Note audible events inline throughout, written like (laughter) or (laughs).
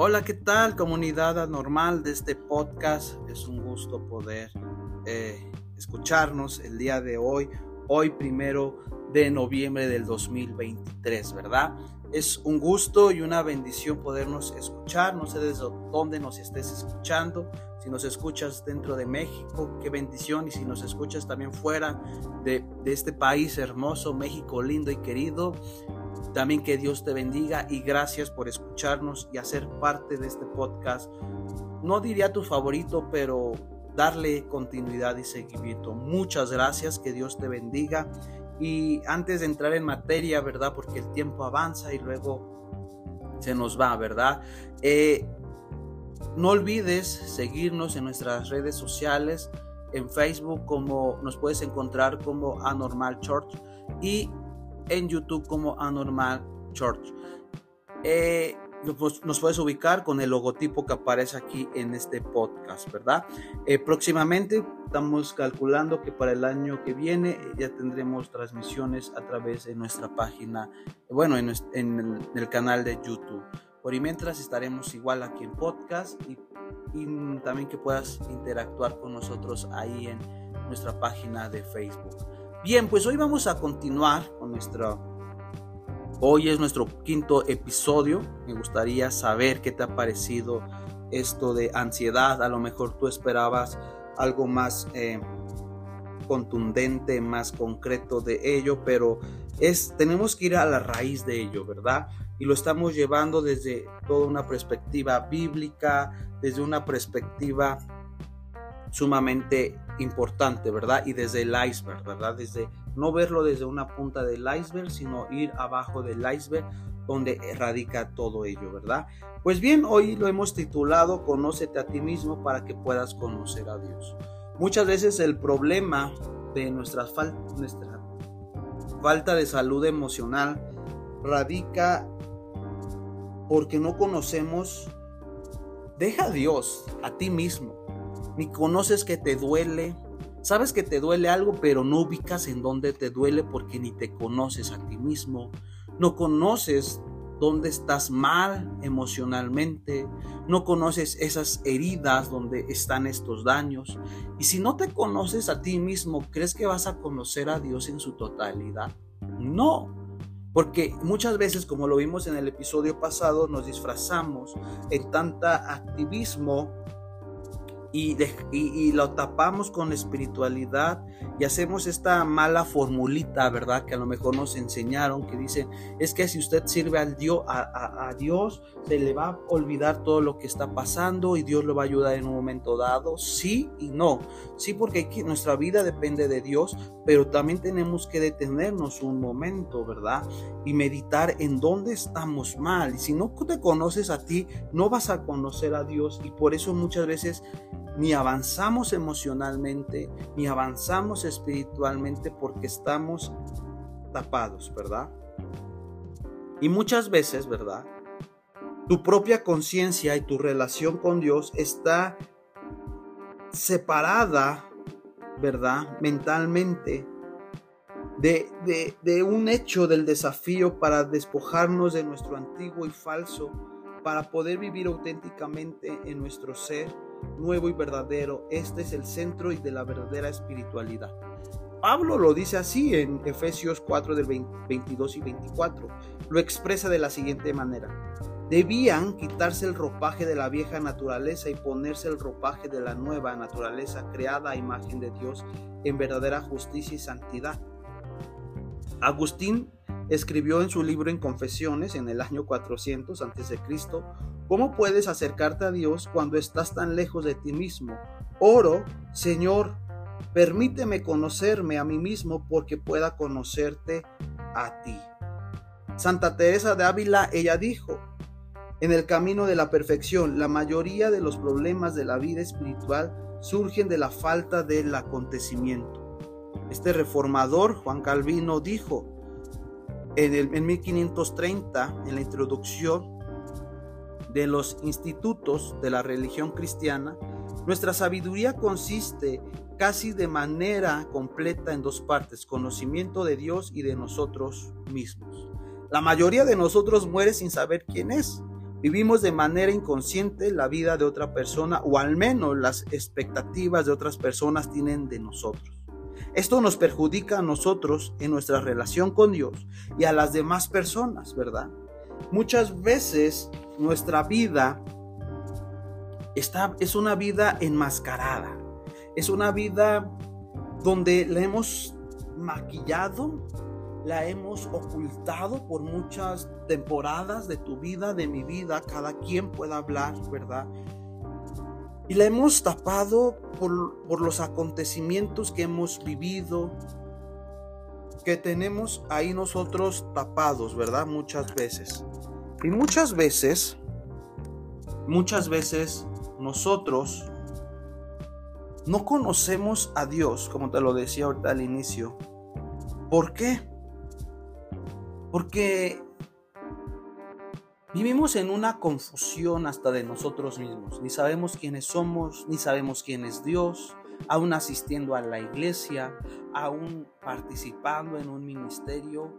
Hola, ¿qué tal comunidad anormal de este podcast? Es un gusto poder eh, escucharnos el día de hoy, hoy primero de noviembre del 2023, ¿verdad? Es un gusto y una bendición podernos escuchar. No sé desde dónde nos estés escuchando. Si nos escuchas dentro de México, qué bendición. Y si nos escuchas también fuera de, de este país hermoso, México lindo y querido, también que Dios te bendiga y gracias por escucharnos y hacer parte de este podcast. No diría tu favorito, pero darle continuidad y seguimiento. Muchas gracias, que Dios te bendiga y antes de entrar en materia, ¿verdad? Porque el tiempo avanza y luego se nos va, ¿verdad? Eh, no olvides seguirnos en nuestras redes sociales, en Facebook como nos puedes encontrar como Anormal Church y en YouTube como Anormal Church. Eh, nos puedes ubicar con el logotipo que aparece aquí en este podcast, ¿verdad? Eh, próximamente estamos calculando que para el año que viene ya tendremos transmisiones a través de nuestra página, bueno, en, el, canal de YouTube. Por y mientras estaremos igual aquí en podcast y también que puedas interactuar con nosotros ahí en nuestra página de Facebook. Bien, pues hoy vamos a continuar con nuestro Hoy es nuestro quinto episodio. Me gustaría saber qué te ha parecido esto de ansiedad. A lo mejor tú esperabas algo más eh, contundente, más concreto de ello, pero es tenemos que ir a la raíz de ello, ¿verdad? Y lo estamos llevando desde toda una perspectiva bíblica, desde una perspectiva sumamente importante, ¿verdad? Y desde el iceberg, ¿verdad? Desde no verlo desde una punta del iceberg, sino ir abajo del iceberg donde radica todo ello, ¿verdad? Pues bien, hoy lo hemos titulado Conócete a ti mismo para que puedas conocer a Dios. Muchas veces el problema de nuestra, nuestra falta de salud emocional radica porque no conocemos, deja a Dios, a ti mismo, ni conoces que te duele, Sabes que te duele algo, pero no ubicas en dónde te duele porque ni te conoces a ti mismo. No conoces dónde estás mal emocionalmente. No conoces esas heridas donde están estos daños. Y si no te conoces a ti mismo, ¿crees que vas a conocer a Dios en su totalidad? No. Porque muchas veces, como lo vimos en el episodio pasado, nos disfrazamos en tanta activismo y, lo tapamos con espiritualidad y hacemos esta mala formulita, ¿verdad? Que a lo mejor nos enseñaron, que dicen, es que si usted sirve al Dios, a, Dios, se le va a olvidar todo lo que está pasando y Dios lo va a ayudar en un momento dado. Sí y no. Sí, porque nuestra vida depende de Dios, pero también tenemos que detenernos un momento, ¿verdad? Y meditar en dónde estamos mal. Y si no te conoces a ti, no vas a conocer a Dios y por eso muchas veces ni avanzamos emocionalmente, ni avanzamos espiritualmente porque estamos tapados, ¿verdad? Y muchas veces, ¿verdad? Tu propia conciencia y tu relación con Dios está separada, ¿verdad? Mentalmente de, de, de, un hecho del desafío para despojarnos de nuestro antiguo y falso, para poder vivir auténticamente en nuestro ser nuevo y verdadero. Este es el centro y de la verdadera espiritualidad. Pablo lo dice así en Efesios 4 del 22 y 24. Lo expresa de la siguiente manera. Debían quitarse el ropaje de la vieja naturaleza y ponerse el ropaje de la nueva naturaleza creada a imagen de Dios en verdadera justicia y santidad. Agustín escribió en su libro en Confesiones en el año 400 a.C. ¿Cómo puedes acercarte a Dios cuando estás tan lejos de ti mismo? Oro, Señor, permíteme conocerme a mí mismo porque pueda conocerte a ti. Santa Teresa de Ávila, ella dijo, en el camino de la perfección, la mayoría de los problemas de la vida espiritual surgen de la falta del acontecimiento. Este reformador, Juan Calvino, dijo en, el, en 1530, en la introducción, de los institutos de la religión cristiana, nuestra sabiduría consiste casi de manera completa en dos partes, conocimiento de Dios y de nosotros mismos. La mayoría de nosotros muere sin saber quién es, Vivimos de manera inconsciente la vida de otra persona o al menos las expectativas de otras personas tienen de nosotros. Esto nos perjudica a nosotros en nuestra relación con Dios y a las demás personas, ¿verdad? Muchas veces nuestra vida está, es una vida enmascarada, es una vida donde la hemos maquillado, la hemos ocultado por muchas temporadas de tu vida, de mi vida, cada quien pueda hablar, ¿verdad? Y la hemos tapado por, por los acontecimientos que hemos vivido, que tenemos ahí nosotros tapados, ¿verdad? Muchas veces. Y muchas veces, muchas veces nosotros no conocemos a Dios, como te lo decía ahorita al inicio. ¿Por qué? Porque vivimos en una confusión hasta de nosotros mismos. Ni sabemos quiénes somos, ni sabemos quién es Dios, aún asistiendo a la iglesia, aún participando en un ministerio.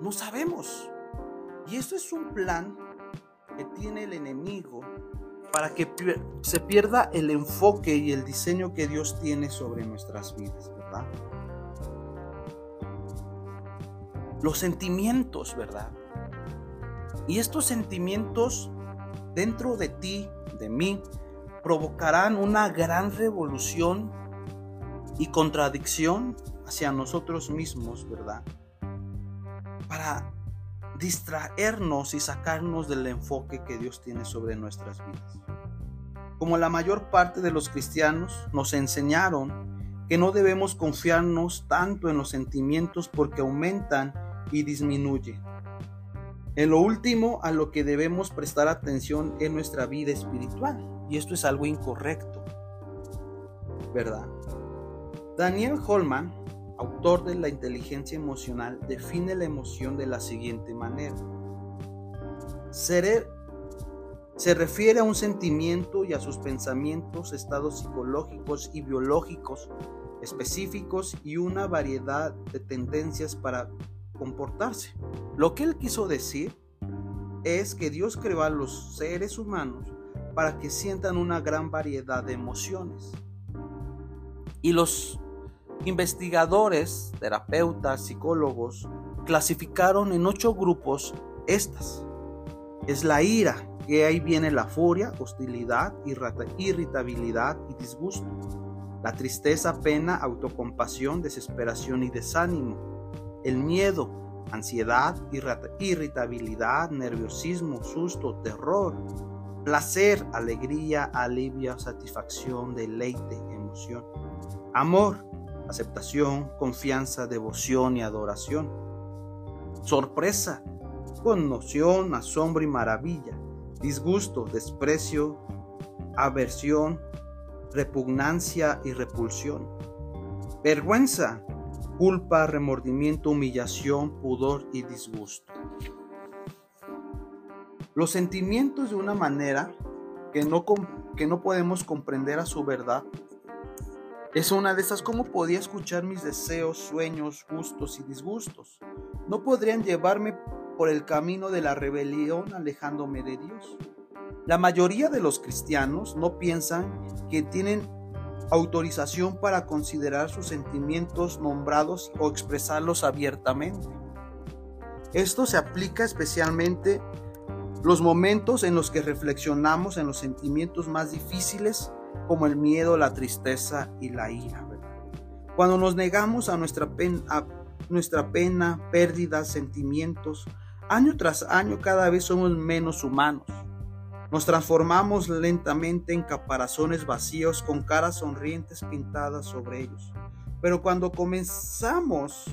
No sabemos. Y esto es un plan que tiene el enemigo para que se pierda el enfoque y el diseño que Dios tiene sobre nuestras vidas, ¿verdad? Los sentimientos, ¿verdad? Y estos sentimientos dentro de ti, de mí, provocarán una gran revolución y contradicción hacia nosotros mismos, ¿verdad? Para distraernos y sacarnos del enfoque que Dios tiene sobre nuestras vidas. Como la mayor parte de los cristianos nos enseñaron que no debemos confiarnos tanto en los sentimientos porque aumentan y disminuyen. En lo último, a lo que debemos prestar atención es nuestra vida espiritual. Y esto es algo incorrecto. ¿Verdad? Daniel Holman autor de la inteligencia emocional, define la emoción de la siguiente manera. Ser, se refiere a un sentimiento y a sus pensamientos, estados psicológicos y biológicos específicos y una variedad de tendencias para comportarse. Lo que él quiso decir es que Dios creó a los seres humanos para que sientan una gran variedad de emociones. Y los Investigadores, terapeutas, psicólogos clasificaron en ocho grupos estas. Es la ira, que ahí viene la furia, hostilidad, irritabilidad y disgusto. La tristeza, pena, autocompasión, desesperación y desánimo. El miedo, ansiedad, irritabilidad, nerviosismo, susto, terror. Placer, alegría, alivio, satisfacción, deleite, emoción. Amor, aceptación, confianza, devoción y adoración. Sorpresa, conmoción, asombro y maravilla, disgusto, desprecio, aversión, repugnancia y repulsión. Vergüenza, culpa, remordimiento, humillación, pudor y disgusto. Los sentimientos de una manera que no, que no podemos comprender a su verdad es una de esas, ¿cómo podía escuchar mis deseos, sueños, gustos y disgustos? No podrían llevarme por el camino de la rebelión alejándome de Dios. La mayoría de los cristianos no piensan que tienen autorización para considerar sus sentimientos nombrados o expresarlos abiertamente. Esto se aplica especialmente los momentos en los que reflexionamos en los sentimientos más difíciles como el miedo, la tristeza y la ira. Cuando nos negamos a nuestra, pena, a nuestra pena, pérdidas, sentimientos, año tras año cada vez somos menos humanos. Nos transformamos lentamente en caparazones vacíos con caras sonrientes pintadas sobre ellos. Pero cuando comenzamos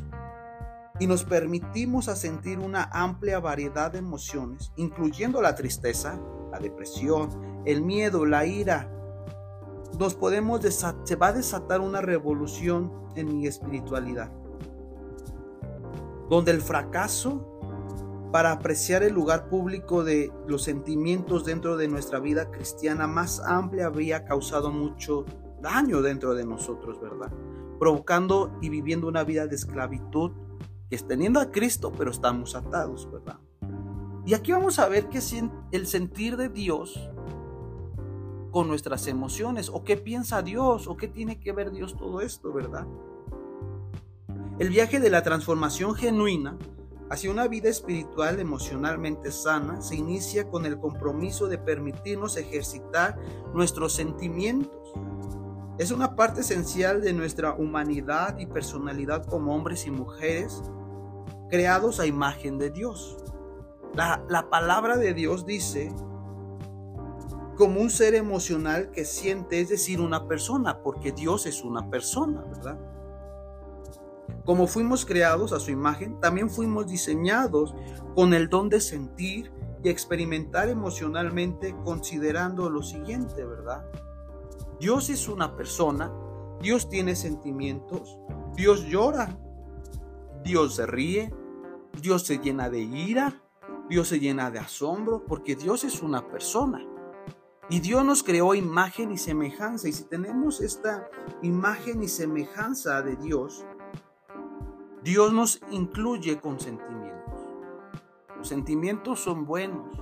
y nos permitimos a sentir una amplia variedad de emociones, incluyendo la tristeza, la depresión, el miedo, la ira, nos podemos se va a desatar una revolución en mi espiritualidad, donde el fracaso para apreciar el lugar público de los sentimientos dentro de nuestra vida cristiana más amplia había causado mucho daño dentro de nosotros, ¿verdad? Provocando y viviendo una vida de esclavitud que es teniendo a Cristo, pero estamos atados, ¿verdad? Y aquí vamos a ver qué es el sentir de Dios con nuestras emociones, o qué piensa Dios, o qué tiene que ver Dios todo esto, ¿verdad? El viaje de la transformación genuina hacia una vida espiritual emocionalmente sana se inicia con el compromiso de permitirnos ejercitar nuestros sentimientos. Es una parte esencial de nuestra humanidad y personalidad como hombres y mujeres creados a imagen de Dios. La, la palabra de Dios dice como un ser emocional que siente, es decir, una persona, porque Dios es una persona, ¿verdad? Como fuimos creados a su imagen, también fuimos diseñados con el don de sentir y experimentar emocionalmente considerando lo siguiente, ¿verdad? Dios es una persona, Dios tiene sentimientos, Dios llora, Dios se ríe, Dios se llena de ira, Dios se llena de asombro, porque Dios es una persona. Y Dios nos creó imagen y semejanza. Y si tenemos esta imagen y semejanza de Dios, Dios nos incluye con sentimientos. Los sentimientos son buenos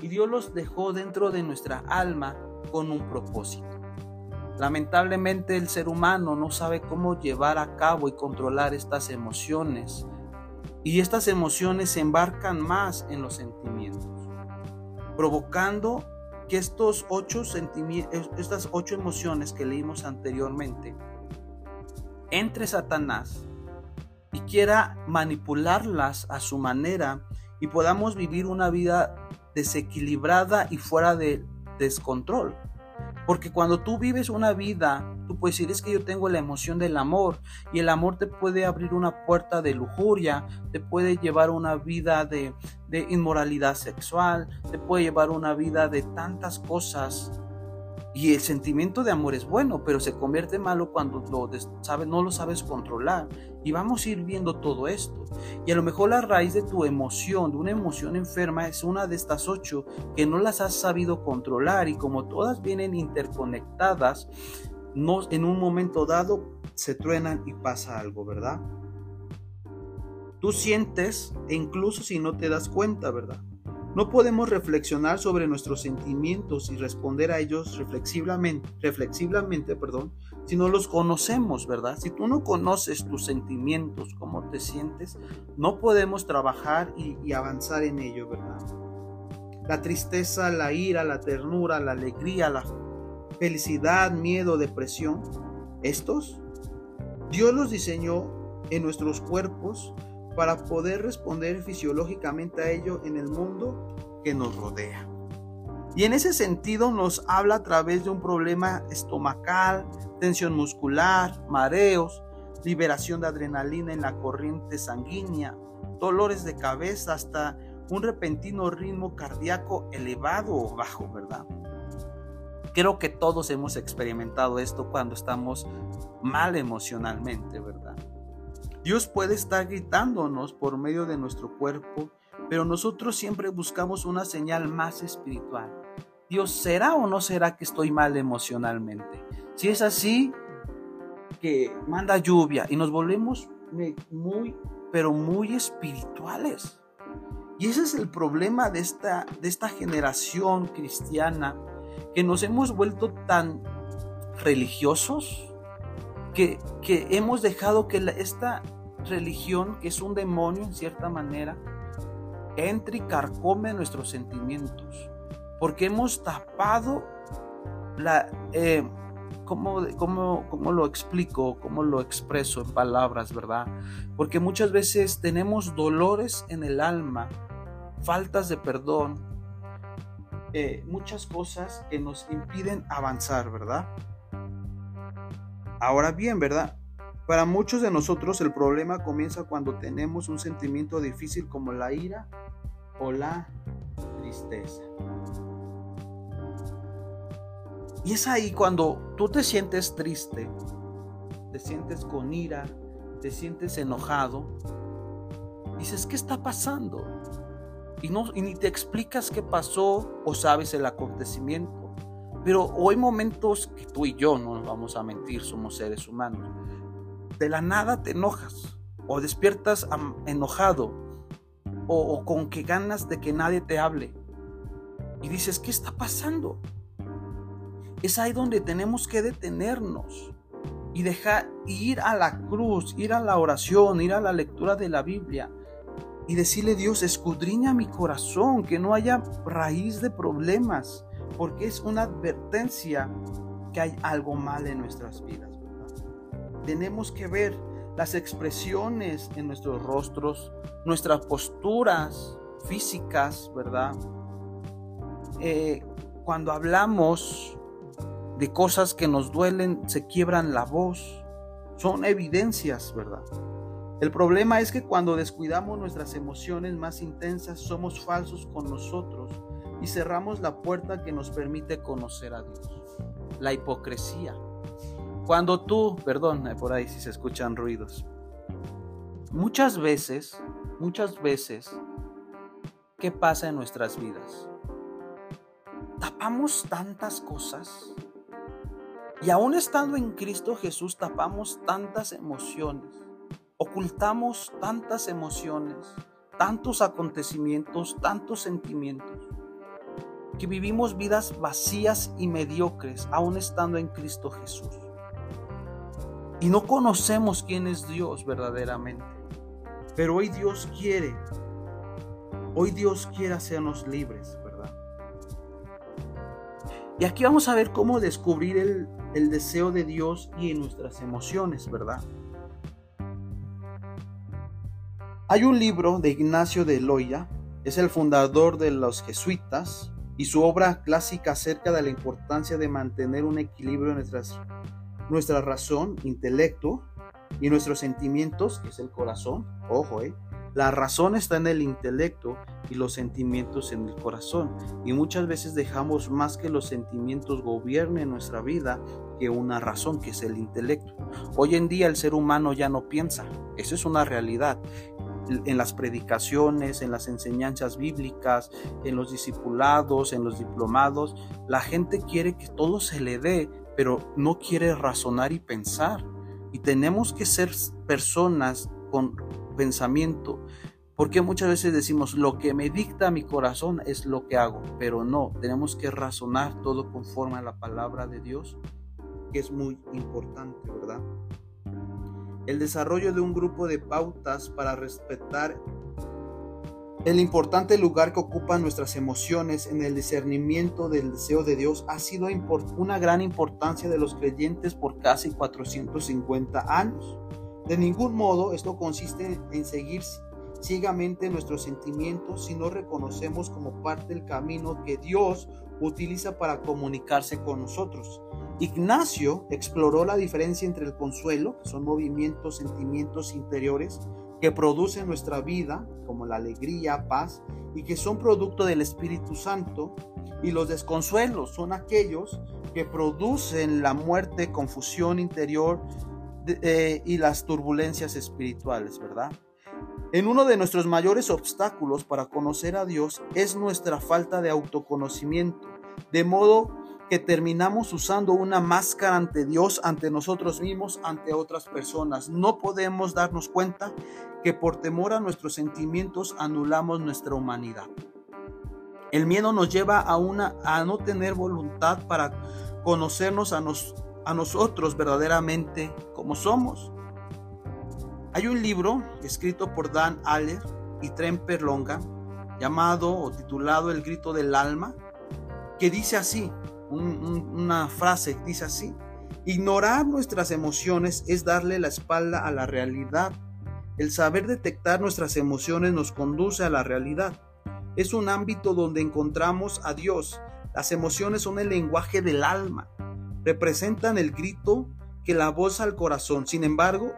y Dios los dejó dentro de nuestra alma con un propósito. Lamentablemente el ser humano no sabe cómo llevar a cabo y controlar estas emociones y estas emociones se embarcan más en los sentimientos, provocando que estos ocho estas ocho emociones que leímos anteriormente entre Satanás y quiera manipularlas a su manera y podamos vivir una vida desequilibrada y fuera de descontrol. Porque cuando tú vives una vida, tú puedes decir, es que yo tengo la emoción del amor y el amor te puede abrir una puerta de lujuria, te puede llevar una vida de, de inmoralidad sexual, te puede llevar una vida de tantas cosas y el sentimiento de amor es bueno, pero se convierte malo cuando lo sabe, no lo sabes controlar. Y vamos a ir viendo todo esto. Y a lo mejor la raíz de tu emoción, de una emoción enferma, es una de estas ocho que no las has sabido controlar. Y como todas vienen interconectadas, no, en un momento dado se truenan y pasa algo, ¿verdad? Tú sientes, e incluso si no te das cuenta, ¿verdad? No podemos reflexionar sobre nuestros sentimientos y responder a ellos reflexivamente, reflexivamente perdón, si no los conocemos, ¿verdad? Si tú no conoces tus sentimientos, cómo te sientes, no podemos trabajar y, avanzar en ello, ¿verdad? La tristeza, la ira, la ternura, la alegría, la felicidad, miedo, depresión, estos, Dios los diseñó en nuestros cuerpos para poder responder fisiológicamente a ello en el mundo que nos rodea. Y en ese sentido nos habla a través de un problema estomacal, tensión muscular, mareos, liberación de adrenalina en la corriente sanguínea, dolores de cabeza, hasta un repentino ritmo cardíaco elevado o bajo, ¿verdad? Creo que todos hemos experimentado esto cuando estamos mal emocionalmente, ¿verdad? Dios puede estar gritándonos por medio de nuestro cuerpo, pero nosotros siempre buscamos una señal más espiritual. Dios, ¿será o no será que estoy mal emocionalmente? Si es así, que manda lluvia y nos volvemos muy, pero muy espirituales. Y ese es el problema de esta, de esta generación cristiana, que nos hemos vuelto tan religiosos, que, hemos dejado que esta religión, que es un demonio en cierta manera, entre y carcome nuestros sentimientos. Porque hemos tapado la... Eh, ¿cómo, lo explico? ¿Cómo lo expreso en palabras, verdad? Porque muchas veces tenemos dolores en el alma, faltas de perdón, eh, muchas cosas que nos impiden avanzar, ¿verdad? Ahora bien, ¿verdad? Para muchos de nosotros el problema comienza cuando tenemos un sentimiento difícil como la ira o la tristeza. Y es ahí cuando tú te sientes triste, te sientes con ira, te sientes enojado, dices, ¿qué está pasando? Y, no, y ni te explicas qué pasó o sabes el acontecimiento. Pero hay momentos que tú y yo no nos vamos a mentir, somos seres humanos. De la nada te enojas o despiertas enojado o, con que ganas de que nadie te hable. Y dices, ¿qué está pasando? Es ahí donde tenemos que detenernos y dejar ir a la cruz, ir a la oración, ir a la lectura de la Biblia y decirle Dios, escudriña mi corazón, que no haya raíz de problemas, porque es una advertencia que hay algo mal en nuestras vidas. Tenemos que ver las expresiones en nuestros rostros, nuestras posturas físicas, ¿verdad? Eh, cuando hablamos de cosas que nos duelen, se quiebran la voz. Son evidencias, ¿verdad? El problema es que cuando descuidamos nuestras emociones más intensas, somos falsos con nosotros y cerramos la puerta que nos permite conocer a Dios. La hipocresía. Cuando tú, perdón, eh, por ahí si se escuchan ruidos. Muchas veces, muchas veces, ¿qué pasa en nuestras vidas? Tapamos tantas cosas y aún estando en Cristo Jesús tapamos tantas emociones, ocultamos tantas emociones, tantos acontecimientos, tantos sentimientos, que vivimos vidas vacías y mediocres aún estando en Cristo Jesús. Y no conocemos quién es Dios verdaderamente. Pero hoy Dios quiere, hoy Dios quiere hacernos libres, ¿verdad? Y aquí vamos a ver cómo descubrir el, el deseo de Dios y en nuestras emociones, ¿verdad? Hay un libro de Ignacio de Loya, es el fundador de los jesuitas, y su obra clásica acerca de la importancia de mantener un equilibrio en nuestra razón, intelecto y nuestros sentimientos, que es el corazón. Ojo, eh, la razón está en el intelecto y los sentimientos en el corazón. Y muchas veces dejamos más que los sentimientos gobiernen nuestra vida que una razón, que es el intelecto. Hoy en día el ser humano ya no piensa. Eso es una realidad. En las predicaciones, en las enseñanzas bíblicas, en los discipulados, en los diplomados, la gente quiere que todo se le dé, pero no quiere razonar y pensar. Y tenemos que ser personas con pensamiento. Porque muchas veces decimos, lo que me dicta mi corazón es lo que hago, pero no, tenemos que razonar todo conforme a la palabra de Dios, que es muy importante, ¿verdad? El desarrollo de un grupo de pautas para respetar el importante lugar que ocupan nuestras emociones en el discernimiento del deseo de Dios ha sido una gran importancia de los creyentes por casi 450 años. De ningún modo esto consiste en seguir ciegamente nuestros sentimientos si no reconocemos como parte del camino que Dios utiliza para comunicarse con nosotros. Ignacio exploró la diferencia entre el consuelo, que son movimientos, sentimientos interiores que producen nuestra vida, como la alegría, paz, y que son producto del Espíritu Santo, y los desconsuelos son aquellos que producen la muerte, confusión interior, eh, y las turbulencias espirituales, ¿verdad? En uno de nuestros mayores obstáculos para conocer a Dios es nuestra falta de autoconocimiento, de modo que terminamos usando una máscara ante Dios, ante nosotros mismos, ante otras personas. No podemos darnos cuenta que por temor a nuestros sentimientos anulamos nuestra humanidad. El miedo nos lleva a, una, a no tener voluntad para conocernos a, nos, a nosotros verdaderamente como somos. Hay un libro escrito por Dan Aller y Tremper Longa llamado o titulado El grito del alma que dice así, una frase dice así, ignorar nuestras emociones es darle la espalda a la realidad. El saber detectar nuestras emociones nos conduce a la realidad. Es un ámbito donde encontramos a Dios. Las emociones son el lenguaje del alma representan el grito que la voz al corazón. Sin embargo,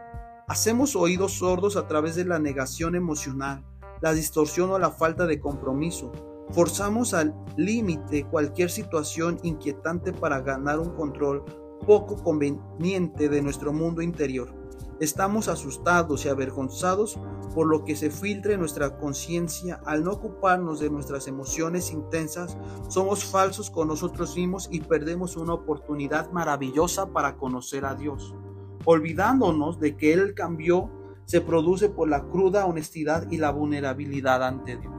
hacemos oídos sordos a través de la negación emocional, la distorsión o la falta de compromiso. Forzamos al límite cualquier situación inquietante para ganar un control poco conveniente de nuestro mundo interior. Estamos asustados y avergonzados por lo que se filtra en nuestra conciencia al no ocuparnos de nuestras emociones intensas. Somos falsos con nosotros mismos y perdemos una oportunidad maravillosa para conocer a Dios, olvidándonos de que Él cambió se produce por la cruda honestidad y la vulnerabilidad ante Dios.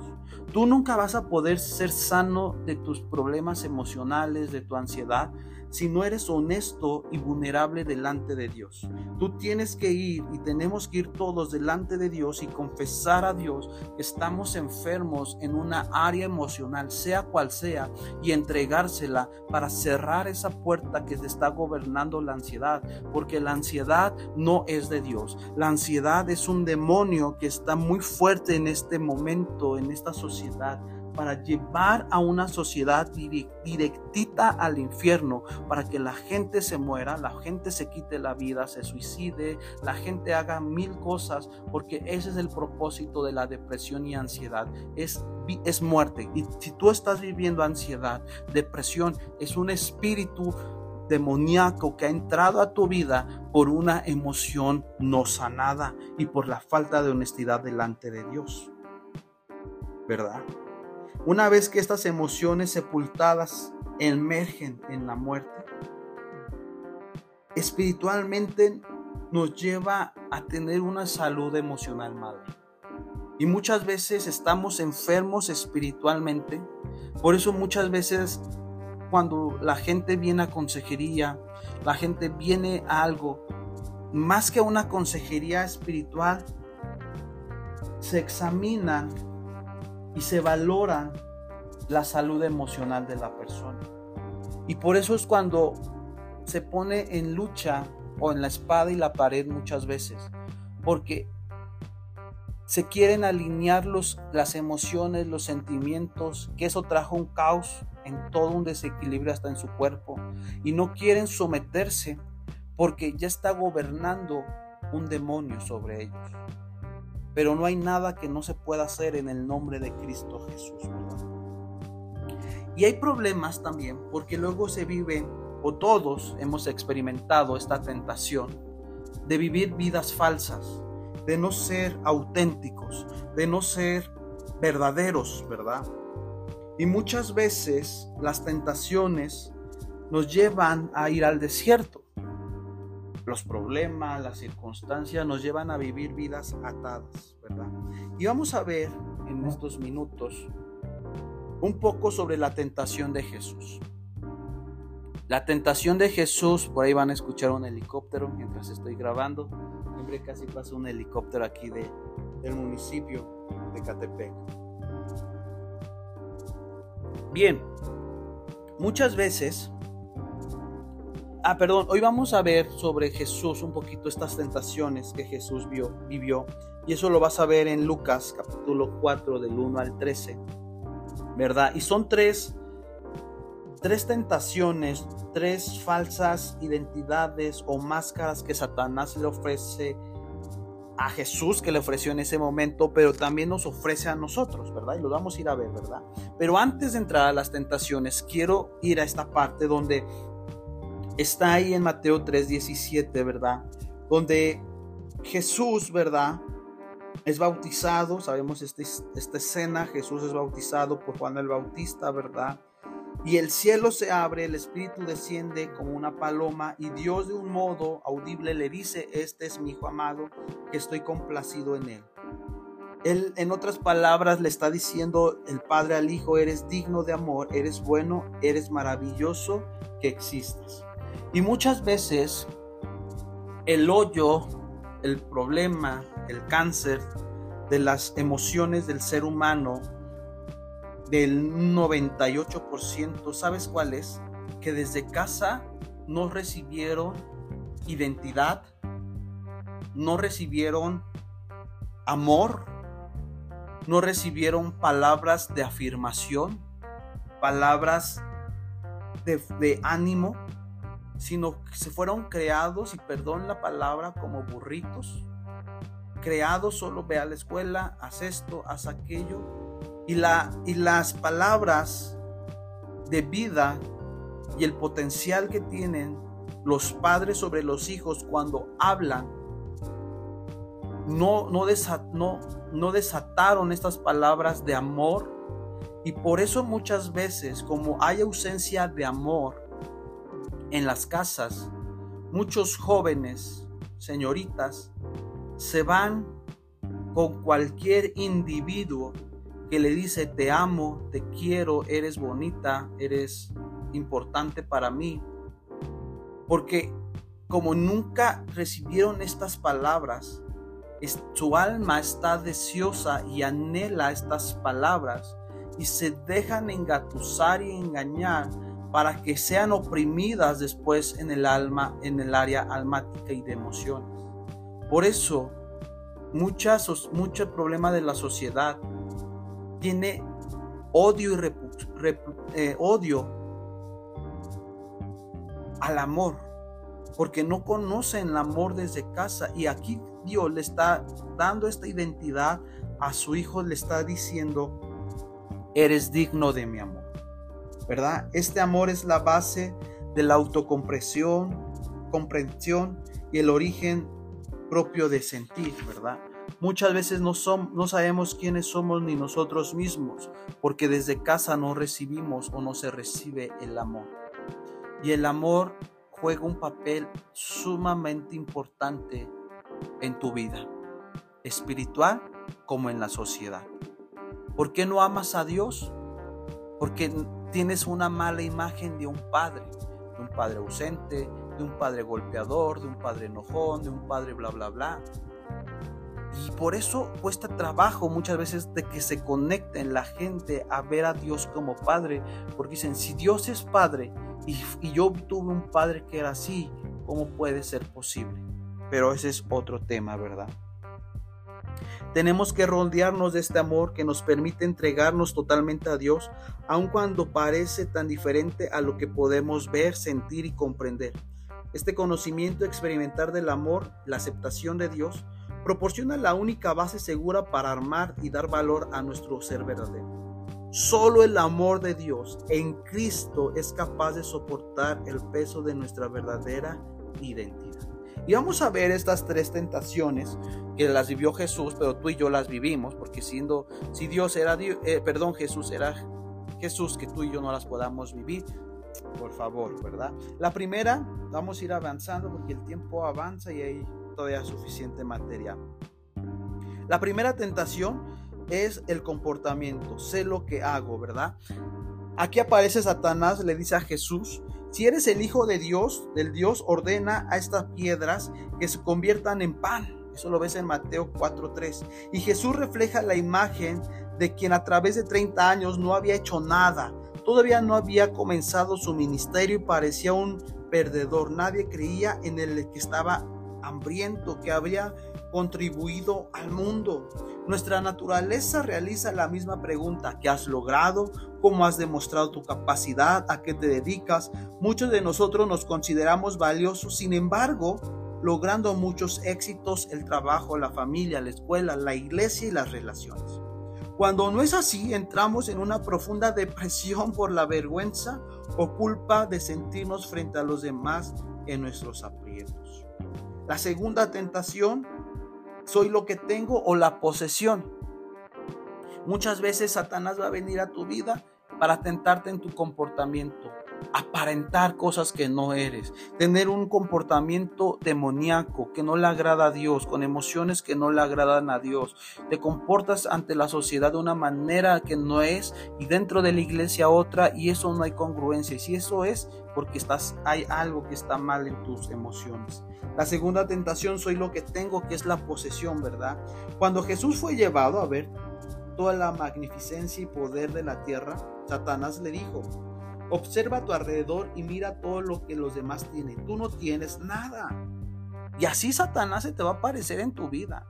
Tú nunca vas a poder ser sano de tus problemas emocionales, de tu ansiedad, si no eres honesto y vulnerable delante de Dios. Tú tienes que ir y tenemos que ir todos delante de Dios y confesar a Dios que estamos enfermos en una área emocional, sea cual sea, y entregársela para cerrar esa puerta que te está gobernando la ansiedad, porque la ansiedad no es de Dios. La ansiedad es un demonio que está muy fuerte en este momento, en esta sociedad para llevar a una sociedad directita al infierno, para que la gente se muera, la gente se quite la vida, se suicide, la gente haga mil cosas, porque ese es el propósito de la depresión y ansiedad, es, es muerte. Y si tú estás viviendo ansiedad, depresión, es un espíritu demoníaco que ha entrado a tu vida por una emoción no sanada y por la falta de honestidad delante de Dios. ¿Verdad? Una vez que estas emociones sepultadas emergen en la muerte, espiritualmente nos lleva a tener una salud emocional madre. Y muchas veces estamos enfermos espiritualmente. Por eso muchas veces cuando la gente viene a consejería, la gente viene a algo, más que una consejería espiritual, se examinan y se valora la salud emocional de la persona. Y por eso es cuando se pone en lucha o en la espada y la pared muchas veces, porque se quieren alinear los, las emociones, los sentimientos, que eso trajo un caos en todo un desequilibrio hasta en su cuerpo, y no quieren someterse porque ya está gobernando un demonio sobre ellos. Pero no hay nada que no se pueda hacer en el nombre de Cristo Jesús. Y hay problemas también porque luego se vive, o todos hemos experimentado esta tentación de vivir vidas falsas, de no ser auténticos, de no ser verdaderos, ¿verdad? Y muchas veces las tentaciones nos llevan a ir al desierto los problemas, las circunstancias nos llevan a vivir vidas atadas, ¿verdad? Y vamos a ver en estos minutos un poco sobre la tentación de Jesús. La tentación de Jesús, por ahí van a escuchar un helicóptero mientras estoy grabando. Siempre casi pasa un helicóptero aquí de, del municipio de Catepec. Bien, muchas veces Ah, perdón, hoy vamos a ver sobre Jesús un poquito estas tentaciones que Jesús vio, vivió. Y eso lo vas a ver en Lucas capítulo 4 del 1 al 13. ¿Verdad? Y son tres, tres tentaciones, tres falsas identidades o máscaras que Satanás le ofrece a Jesús que le ofreció en ese momento, pero también nos ofrece a nosotros, ¿verdad? Y lo vamos a ir a ver, ¿verdad? Pero antes de entrar a las tentaciones, quiero ir a esta parte donde está ahí en Mateo 3:17, ¿verdad? Donde Jesús, ¿verdad? Es bautizado, sabemos este, esta escena, Jesús es bautizado por Juan el Bautista, ¿verdad? Y el cielo se abre, el Espíritu desciende como una paloma y Dios de un modo audible le dice, este es mi Hijo amado, que estoy complacido en él. Él, en otras palabras, le está diciendo el Padre al Hijo, eres digno de amor, eres bueno, eres maravilloso que existas. Y muchas veces el hoyo, el problema, el cáncer de las emociones del ser humano, del 98%, ¿sabes cuál es? Que desde casa no recibieron identidad, no recibieron amor, no recibieron palabras de afirmación, palabras de, de ánimo, sino que se fueron creados, y perdón la palabra, como burritos, creados solo ve a la escuela, haz esto, haz aquello, y, la, y las palabras de vida y el potencial que tienen los padres sobre los hijos cuando hablan, no, no, no, no desataron estas palabras de amor. Y por eso muchas veces, como hay ausencia de amor, en las casas, muchos jóvenes, señoritas, se van con cualquier individuo que le dice te amo, te quiero, eres bonita, eres importante para mí. Porque como nunca recibieron estas palabras, su alma está deseosa y anhela estas palabras y se dejan engatusar y engañar para que sean oprimidas después en el alma, en el área almática y de emociones. Por eso, muchas, mucho problema de la sociedad tiene odio y eh, odio al amor, porque no conocen el amor desde casa. Y aquí Dios le está dando esta identidad a su hijo, le está diciendo, eres digno de mi amor. ¿Verdad? Este amor es la base de la autocomprensión, comprensión y el origen propio de sentir, ¿verdad? Muchas veces no, no sabemos quiénes somos ni nosotros mismos, porque desde casa no recibimos o no se recibe el amor. Y el amor juega un papel sumamente importante en tu vida, espiritual como en la sociedad. ¿Por qué no amas a Dios? Porque tienes una mala imagen de un padre, de un padre ausente, de un padre golpeador, de un padre enojón, de un padre bla, bla, bla. Y por eso cuesta trabajo muchas veces de que se conecten la gente a ver a Dios como Padre. Porque dicen, si Dios es Padre y, y, yo tuve un Padre que era así, ¿cómo puede ser posible? Pero ese es otro tema, ¿verdad? Tenemos que rodearnos de este amor que nos permite entregarnos totalmente a Dios, aun cuando parece tan diferente a lo que podemos ver, sentir y comprender. Este conocimiento experimentar del amor, la aceptación de Dios, proporciona la única base segura para armar y dar valor a nuestro ser verdadero. Solo el amor de Dios en Cristo es capaz de soportar el peso de nuestra verdadera identidad. Y vamos a ver estas tres tentaciones que las vivió Jesús, pero tú y yo las vivimos, porque siendo, si Dios era eh, perdón, Jesús era Jesús, que tú y yo no las podamos vivir, por favor, ¿verdad? La primera, vamos a ir avanzando porque el tiempo avanza y hay todavía suficiente material. La primera tentación es el comportamiento, sé lo que hago, ¿verdad? Aquí aparece Satanás, le dice a Jesús, si eres el Hijo de Dios, del Dios, ordena a estas piedras que se conviertan en pan. Eso lo ves en Mateo 4.3. Y Jesús refleja la imagen de quien a través de 30 años no había hecho nada. Todavía no había comenzado su ministerio y parecía un perdedor. Nadie creía en el que estaba hambriento que habría contribuido al mundo. Nuestra naturaleza realiza la misma pregunta, ¿qué has logrado? ¿Cómo has demostrado tu capacidad? ¿A qué te dedicas? Muchos de nosotros nos consideramos valiosos, sin embargo, logrando muchos éxitos, el trabajo, la familia, la escuela, la iglesia y las relaciones. Cuando no es así, entramos en una profunda depresión por la vergüenza o culpa de sentirnos frente a los demás en nuestros aprietos. La segunda tentación, soy lo que tengo o la posesión. Muchas veces Satanás va a venir a tu vida para tentarte en tu comportamiento, aparentar cosas que no eres, tener un comportamiento demoníaco que no le agrada a Dios, con emociones que no le agradan a Dios. Te comportas ante la sociedad de una manera que no es y dentro de la iglesia otra y eso no hay congruencia. Y si eso es porque estás hay algo que está mal en tus emociones. La segunda tentación soy lo que tengo, que es la posesión, ¿verdad? Cuando Jesús fue llevado a ver toda la magnificencia y poder de la tierra, Satanás le dijo, observa a tu alrededor y mira todo lo que los demás tienen. Tú no tienes nada. Y así Satanás se te va a aparecer en tu vida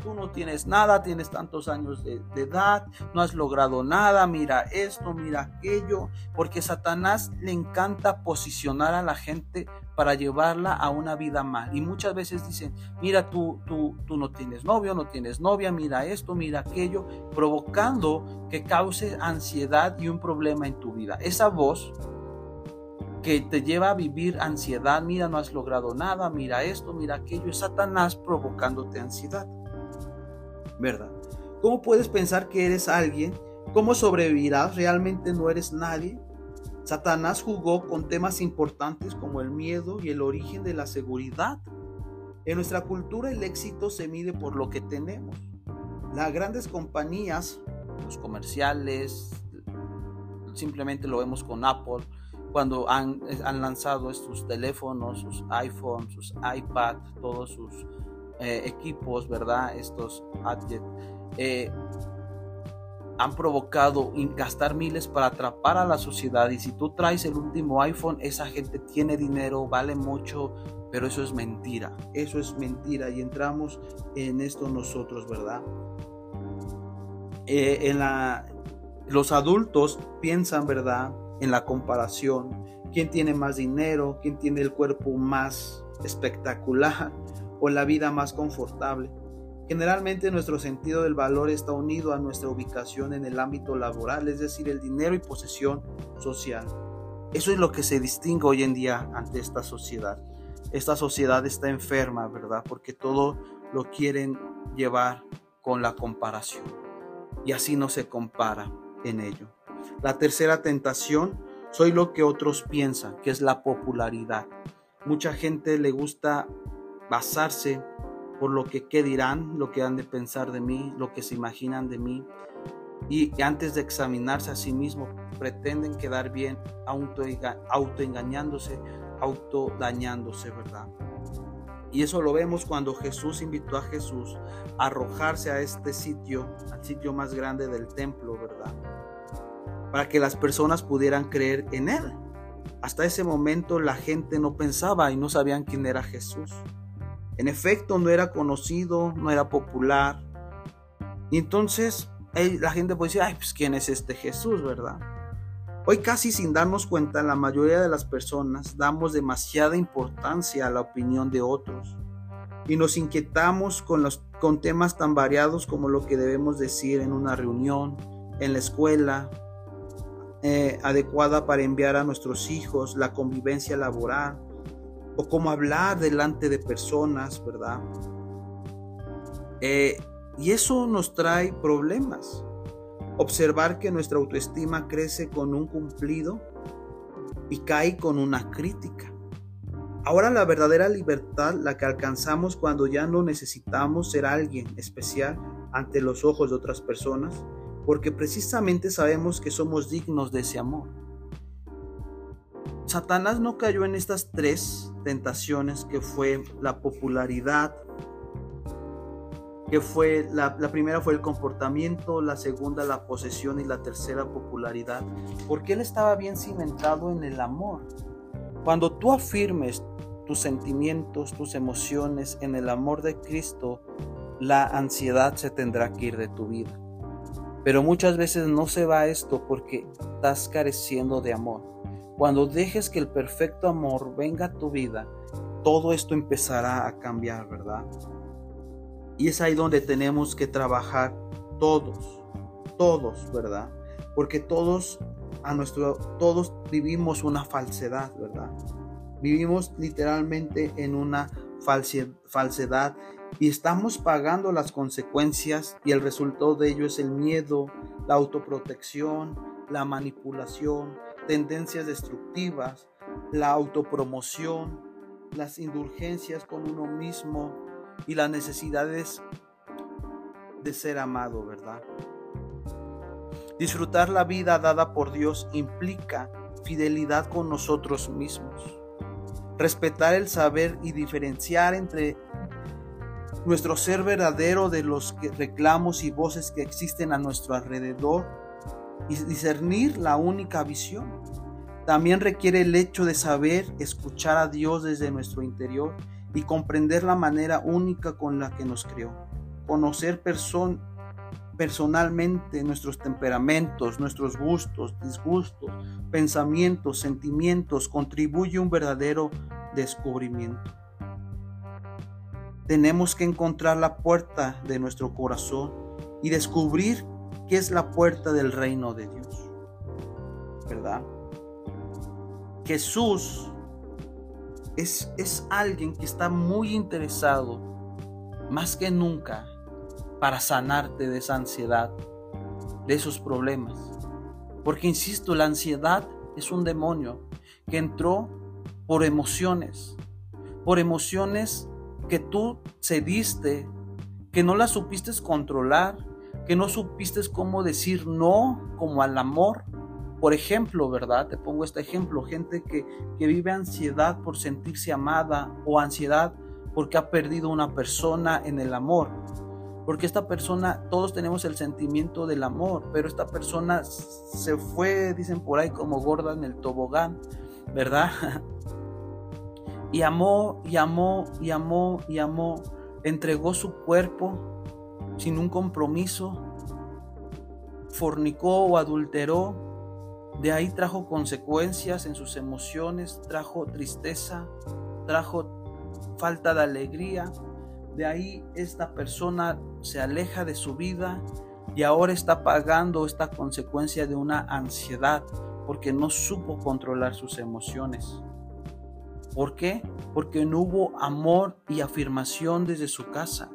tú no tienes nada, tienes tantos años de, edad, no has logrado nada, mira esto, mira aquello, porque Satanás le encanta posicionar a la gente para llevarla a una vida mal. Y muchas veces dicen, mira, tú, tú, tú no tienes novio, no tienes novia, mira esto, mira aquello, provocando que cause ansiedad y un problema en tu vida. Esa voz que te lleva a vivir ansiedad, mira, no has logrado nada, mira esto, mira aquello, es Satanás provocándote ansiedad. ¿verdad? ¿Cómo puedes pensar que eres alguien? ¿Cómo sobrevivirás? ¿Realmente no eres nadie? Satanás jugó con temas importantes como el miedo y el origen de la seguridad. En nuestra cultura el éxito se mide por lo que tenemos. Las grandes compañías, los comerciales, simplemente lo vemos con Apple, cuando han, lanzado estos teléfonos, sus iPhones, sus iPad, todos sus eh, equipos, ¿verdad? Estos gadgets. Eh, han provocado gastar miles para atrapar a la sociedad y si tú traes el último iPhone, esa gente tiene dinero, vale mucho, pero eso es mentira, eso es mentira y entramos en esto nosotros, ¿verdad? Eh, en la, los adultos piensan, ¿verdad? En la comparación, quién tiene más dinero, quién tiene el cuerpo más espectacular (laughs) o la vida más confortable. Generalmente nuestro sentido del valor está unido a nuestra ubicación en el ámbito laboral, es decir, el dinero y posesión social. Eso es lo que se distingue hoy en día ante esta sociedad. Esta sociedad está enferma, ¿verdad? Porque todo lo quieren llevar con la comparación. Y así no se compara en ello. La tercera tentación, soy lo que otros piensan, que es la popularidad. Mucha gente le gusta basarse por lo que qué dirán, lo que han de pensar de mí, lo que se imaginan de mí. Y antes de examinarse a sí mismo, pretenden quedar bien, autoengañándose, autodañándose, ¿verdad? Y eso lo vemos cuando Jesús invitó a Jesús a arrojarse a este sitio, al sitio más grande del templo, ¿verdad? Para que las personas pudieran creer en Él. Hasta ese momento la gente no pensaba y no sabían quién era Jesús. En efecto, no era conocido, no era popular. Y entonces la gente puede decir, ay, pues quién es este Jesús, ¿verdad? Hoy casi sin darnos cuenta, la mayoría de las personas damos demasiada importancia a la opinión de otros y nos inquietamos con, los, con temas tan variados como lo que debemos decir en una reunión, en la escuela, eh, adecuada para enviar a nuestros hijos, la convivencia laboral, o cómo hablar delante de personas, ¿verdad? Eh, y eso nos trae problemas. Observar que nuestra autoestima crece con un cumplido y cae con una crítica. Ahora la verdadera libertad la que alcanzamos cuando ya no necesitamos ser alguien especial ante los ojos de otras personas, porque precisamente sabemos que somos dignos de ese amor. Satanás no cayó en estas tres tentaciones que fue la popularidad, que fue la, primera fue el comportamiento, la segunda la posesión y la tercera popularidad, porque él estaba bien cimentado en el amor. Cuando tú afirmes tus sentimientos, tus emociones en el amor de Cristo, la ansiedad se tendrá que ir de tu vida. Pero muchas veces no se va esto porque estás careciendo de amor. Cuando dejes que el perfecto amor venga a tu vida, todo esto empezará a cambiar, ¿verdad? Y es ahí donde tenemos que trabajar todos, todos, ¿verdad? Porque todos a nuestro todos vivimos una falsedad, ¿verdad? Vivimos literalmente en una falsedad y estamos pagando las consecuencias y el resultado de ello es el miedo, la autoprotección, la manipulación, tendencias destructivas, la autopromoción, las indulgencias con uno mismo y las necesidades de ser amado, ¿verdad? Disfrutar la vida dada por Dios implica fidelidad con nosotros mismos. Respetar el saber y diferenciar entre nuestro ser verdadero de los reclamos y voces que existen a nuestro alrededor y discernir la única visión. También requiere el hecho de saber escuchar a Dios desde nuestro interior y comprender la manera única con la que nos creó. Conocer personalmente nuestros temperamentos, nuestros gustos, disgustos, pensamientos, sentimientos, contribuye a un verdadero descubrimiento. Tenemos que encontrar la puerta de nuestro corazón y descubrir qué es la puerta del reino de Dios. ¿Verdad? Jesús es, es alguien que está muy interesado, más que nunca, para sanarte de esa ansiedad, de esos problemas. Porque, insisto, la ansiedad es un demonio que entró por emociones, por emociones que tú cediste, que no la supiste controlar, que no supiste cómo decir no como al amor. Por ejemplo, ¿verdad? Te pongo este ejemplo, gente que, que vive ansiedad por sentirse amada o ansiedad porque ha perdido una persona en el amor. Porque esta persona, todos tenemos el sentimiento del amor, pero esta persona se fue, dicen por ahí, como gorda en el tobogán, ¿verdad? (laughs) Y amó, y amó, y amó, y amó. Entregó su cuerpo sin un compromiso. Fornicó o adulteró. De ahí trajo consecuencias en sus emociones, trajo tristeza, trajo falta de alegría. De ahí esta persona se aleja de su vida y ahora está pagando esta consecuencia de una ansiedad porque no supo controlar sus emociones. ¿Por qué? Porque no hubo amor y afirmación desde su casa.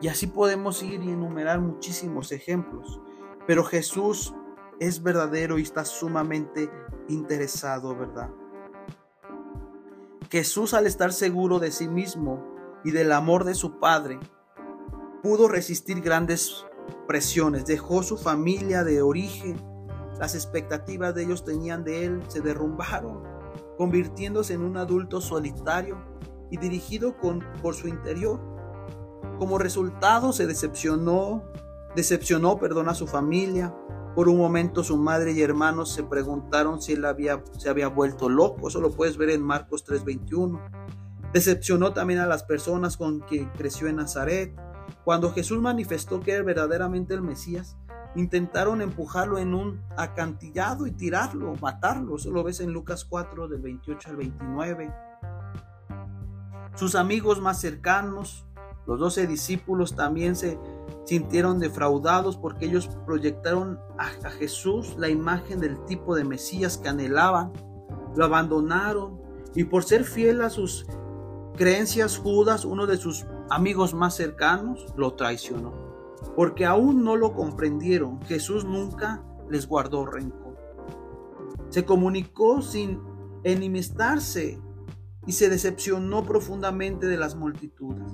Y así podemos ir y enumerar muchísimos ejemplos. Pero Jesús es verdadero y está sumamente interesado, ¿verdad? Jesús al estar seguro de sí mismo y del amor de su Padre, pudo resistir grandes presiones, dejó su familia de origen, las expectativas de ellos tenían de él se derrumbaron, convirtiéndose en un adulto solitario y dirigido con, por su interior. Como resultado se decepcionó, decepcionó, perdón, a su familia, por un momento su madre y hermanos se preguntaron si él había, se había vuelto loco. Eso lo puedes ver en Marcos 3:21. Decepcionó también a las personas con quien creció en Nazaret. Cuando Jesús manifestó que era verdaderamente el Mesías, intentaron empujarlo en un acantillado y tirarlo, matarlo. Eso lo ves en Lucas 4 del 28 al 29. Sus amigos más cercanos, los doce discípulos, también se sintieron defraudados porque ellos proyectaron a, Jesús la imagen del tipo de Mesías que anhelaban, lo abandonaron y por ser fiel a sus creencias, Judas, uno de sus amigos más cercanos, lo traicionó. Porque aún no lo comprendieron, Jesús nunca les guardó rencor. Se comunicó sin enemistarse y se decepcionó profundamente de las multitudes.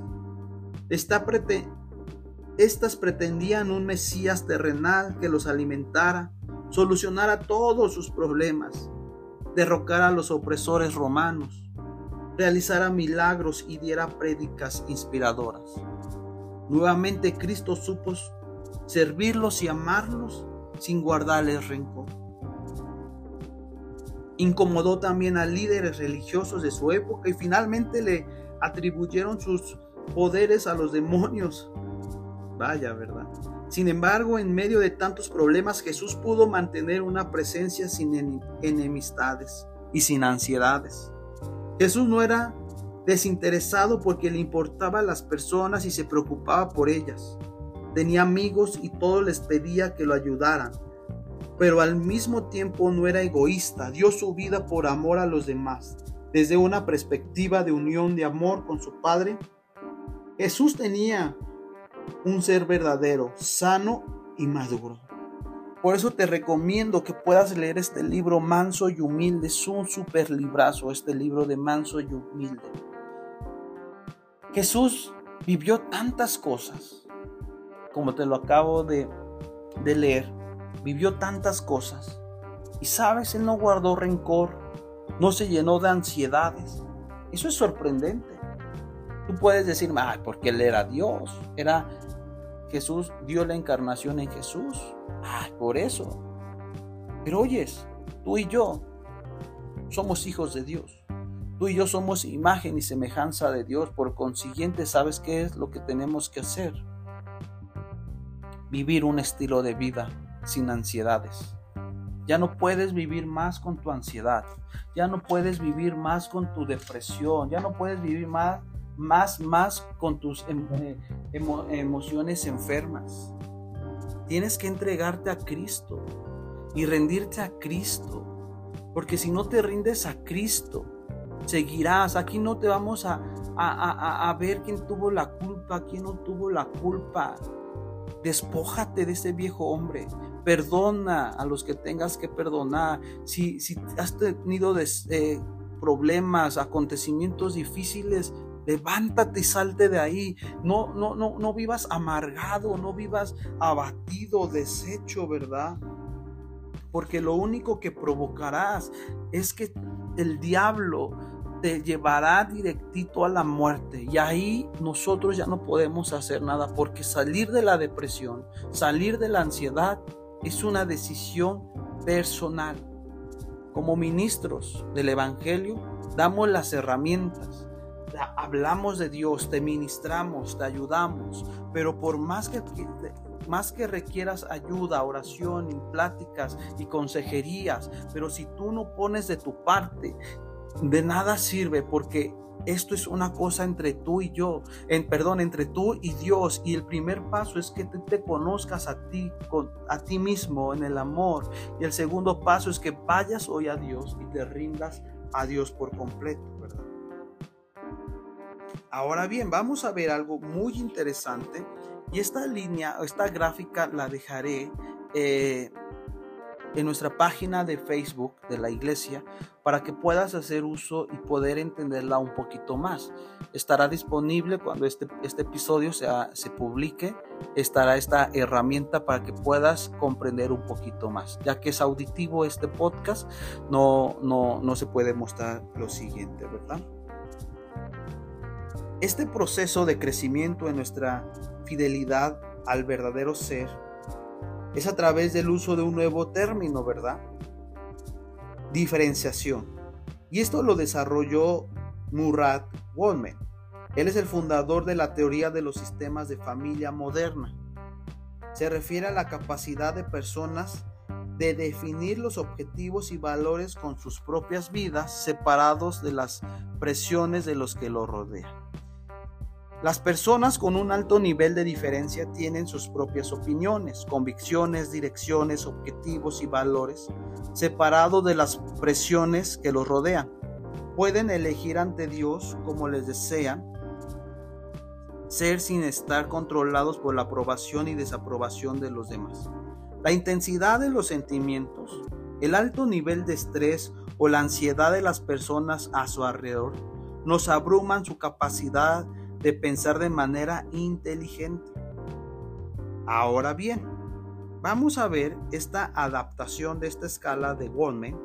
Estas pretendían un Mesías terrenal que los alimentara, solucionara todos sus problemas, derrocara a los opresores romanos, realizara milagros y diera prédicas inspiradoras. Nuevamente Cristo supo servirlos y amarlos sin guardarles rencor. Incomodó también a líderes religiosos de su época y finalmente le atribuyeron sus poderes a los demonios Vaya, ¿verdad? Sin embargo, en medio de tantos problemas, Jesús pudo mantener una presencia sin enemistades y sin ansiedades. Jesús no era desinteresado porque le importaba a las personas y se preocupaba por ellas. Tenía amigos y todos les pedía que lo ayudaran, pero al mismo tiempo no era egoísta, dio su vida por amor a los demás. Desde una perspectiva de unión de amor con su Padre, Jesús tenía un ser verdadero, sano y maduro. Por eso te recomiendo que puedas leer este libro Manso y Humilde. Es un super librazo este libro de Manso y Humilde. Jesús vivió tantas cosas, como te lo acabo de, de leer. Vivió tantas cosas. Y sabes, Él no guardó rencor, no se llenó de ansiedades. Eso es sorprendente. Tú puedes decir, ah, porque Él era Dios, era Jesús, dio la encarnación en Jesús. Ah, por eso. Pero oyes, tú y yo somos hijos de Dios. Tú y yo somos imagen y semejanza de Dios. Por consiguiente, ¿sabes qué es lo que tenemos que hacer? Vivir un estilo de vida sin ansiedades. Ya no puedes vivir más con tu ansiedad. Ya no puedes vivir más con tu depresión. Ya no puedes vivir más más, más con tus eh, emociones enfermas. Tienes que entregarte a Cristo y rendirte a Cristo. Porque si no te rindes a Cristo, seguirás. Aquí no te vamos a, a, a, ver quién tuvo la culpa, quién no tuvo la culpa. Despójate de ese viejo hombre. Perdona a los que tengas que perdonar. Si, si has tenido eh, problemas, acontecimientos difíciles, Levántate y salte de ahí. No, no, no, no vivas amargado, no vivas abatido, deshecho, ¿verdad? Porque lo único que provocarás es que el diablo te llevará directito a la muerte. Y ahí nosotros ya no podemos hacer nada porque salir de la depresión, salir de la ansiedad es una decisión personal. Como ministros del Evangelio, damos las herramientas, hablamos de Dios, te ministramos, te ayudamos, pero por más que, más que requieras ayuda, oración, pláticas y consejerías, pero si tú no pones de tu parte, de nada sirve porque esto es una cosa entre tú y yo, en perdón, entre tú y Dios. Y el primer paso es que te, conozcas a ti, a ti mismo en el amor. Y el segundo paso es que vayas hoy a Dios y te rindas a Dios por completo. Ahora bien, vamos a ver algo muy interesante. Y esta línea, esta gráfica la dejaré eh, en nuestra página de Facebook de la iglesia para que puedas hacer uso y poder entenderla un poquito más. Estará disponible cuando este, este episodio se publique, estará esta herramienta para que puedas comprender un poquito más. Ya que es auditivo este podcast, no, no, no se puede mostrar lo siguiente, ¿verdad? Este proceso de crecimiento en nuestra fidelidad al verdadero ser es a través del uso de un nuevo término, ¿verdad? Diferenciación. Y esto lo desarrolló Murat Goldman. Él es el fundador de la teoría de los sistemas de familia moderna. Se refiere a la capacidad de personas de definir los objetivos y valores con sus propias vidas separados de las presiones de los que lo rodean. Las personas con un alto nivel de diferencia tienen sus propias opiniones, convicciones, direcciones, objetivos y valores, separados de las presiones que los rodean. Pueden elegir ante Dios como les desean, ser sin estar controlados por la aprobación y desaprobación de los demás. La intensidad de los sentimientos, el alto nivel de estrés o la ansiedad de las personas a su alrededor nos abruman su capacidad de pensar de manera inteligente. Ahora bien, vamos a ver esta adaptación de esta escala de Goldman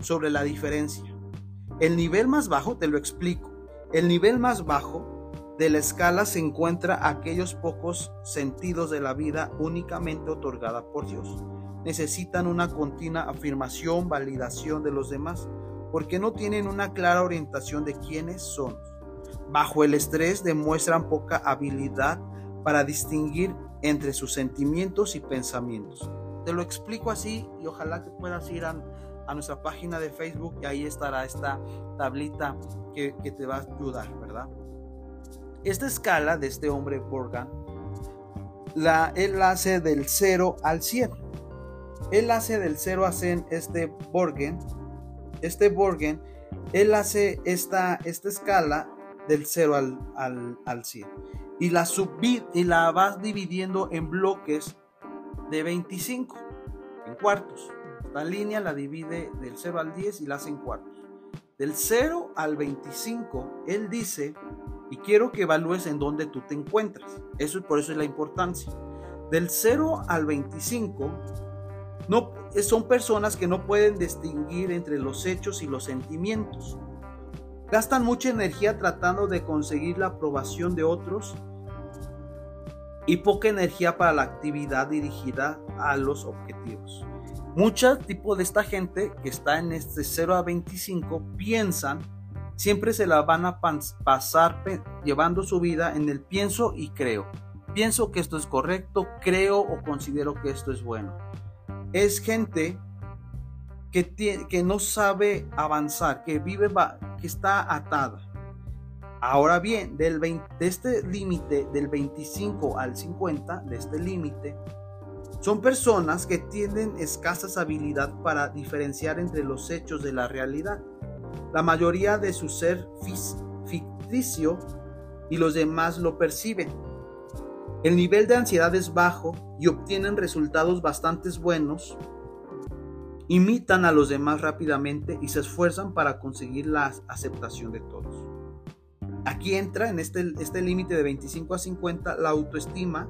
sobre la diferencia. El nivel más bajo, te lo explico, el nivel más bajo de la escala se encuentra aquellos pocos sentidos de la vida únicamente otorgada por Dios. Necesitan una continua afirmación, validación de los demás, porque no tienen una clara orientación de quiénes son Bajo el estrés demuestran poca habilidad para distinguir entre sus sentimientos y pensamientos. Te lo explico así y ojalá que puedas ir a, nuestra página de Facebook y ahí estará esta tablita que, te va a ayudar, ¿verdad? Esta escala de este hombre Borgan, la, él hace del 0 al 100. Él hace del 0 a 100 este Borgen. Este Borgen, él hace esta, esta escala del 0 al, al, 100. Y la, y la vas dividiendo en bloques de 25, en cuartos. Esta línea la divide del 0 al 10 y la hace en cuartos. Del 0 al 25, él dice, y quiero que evalúes en dónde tú te encuentras. Eso por eso es la importancia. Del 0 al 25, no, son personas que no pueden distinguir entre los hechos y los sentimientos. Gastan mucha energía tratando de conseguir la aprobación de otros y poca energía para la actividad dirigida a los objetivos. Muchos tipo de esta gente que está en este 0 a 25 piensan, siempre se la van a pasar llevando su vida en el pienso y creo. Pienso que esto es correcto, creo o considero que esto es bueno. Es gente que, que no sabe avanzar, que vive que está atada. Ahora bien, del de este límite del 25 al 50, de este límite, son personas que tienen escasas habilidad para diferenciar entre los hechos de la realidad. La mayoría de su ser ficticio y los demás lo perciben. El nivel de ansiedad es bajo y obtienen resultados bastante buenos imitan a los demás rápidamente y se esfuerzan para conseguir la aceptación de todos. Aquí entra en este, este límite de 25 a 50 la autoestima,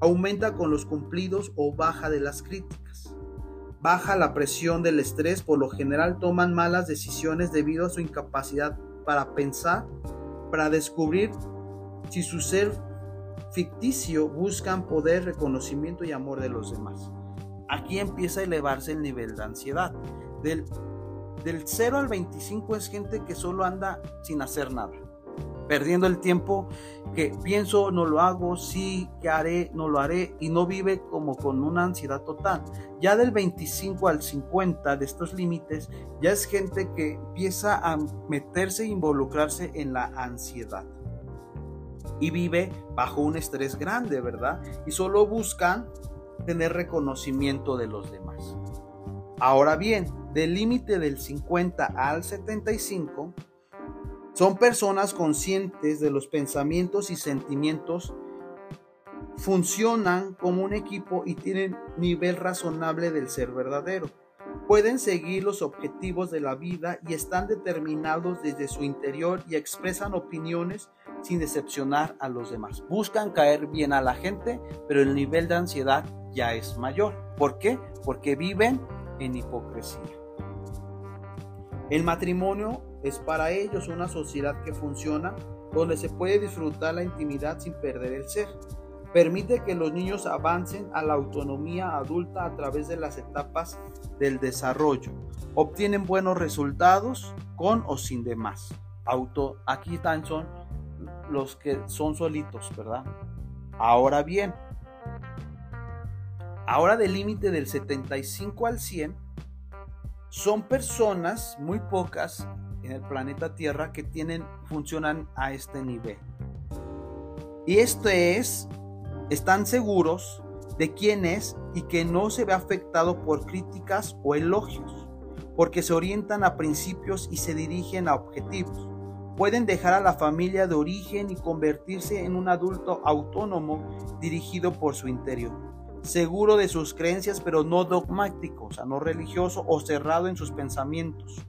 aumenta con los cumplidos o baja de las críticas. Baja la presión del estrés, por lo general toman malas decisiones debido a su incapacidad para pensar, para descubrir si su ser ficticio buscan poder, reconocimiento y amor de los demás. Aquí empieza a elevarse el nivel de ansiedad. Del, del 0 al 25 es gente que solo anda sin hacer nada perdiendo el tiempo que pienso, no lo hago, sí, que haré, no lo haré, y no vive como con una ansiedad total. Ya del 25 al 50 de estos límites, ya es gente que empieza a meterse e involucrarse en la ansiedad. Y vive bajo un estrés grande, ¿verdad? Y solo buscan tener reconocimiento de los demás. Ahora bien, del límite del 50 al 75, son personas conscientes de los pensamientos y sentimientos, funcionan como un equipo y tienen nivel razonable del ser verdadero. Pueden seguir los objetivos de la vida y están determinados desde su interior y expresan opiniones sin decepcionar a los demás. Buscan caer bien a la gente, pero el nivel de ansiedad ya es mayor. ¿Por qué? Porque viven en hipocresía. El matrimonio es para ellos una sociedad que funciona donde se puede disfrutar la intimidad sin perder el ser. Permite que los niños avancen a la autonomía adulta a través de las etapas del desarrollo. Obtienen buenos resultados con o sin demás. Auto, aquí están son los que son solitos, ¿verdad? Ahora bien, ahora del límite del 75 al 100, son personas muy pocas en el planeta Tierra que tienen, funcionan a este nivel. Y esto es, están seguros de quién es y que no se ve afectado por críticas o elogios, porque se orientan a principios y se dirigen a objetivos. Pueden dejar a la familia de origen y convertirse en un adulto autónomo dirigido por su interior, seguro de sus creencias pero no dogmático, o sea, no religioso o cerrado en sus pensamientos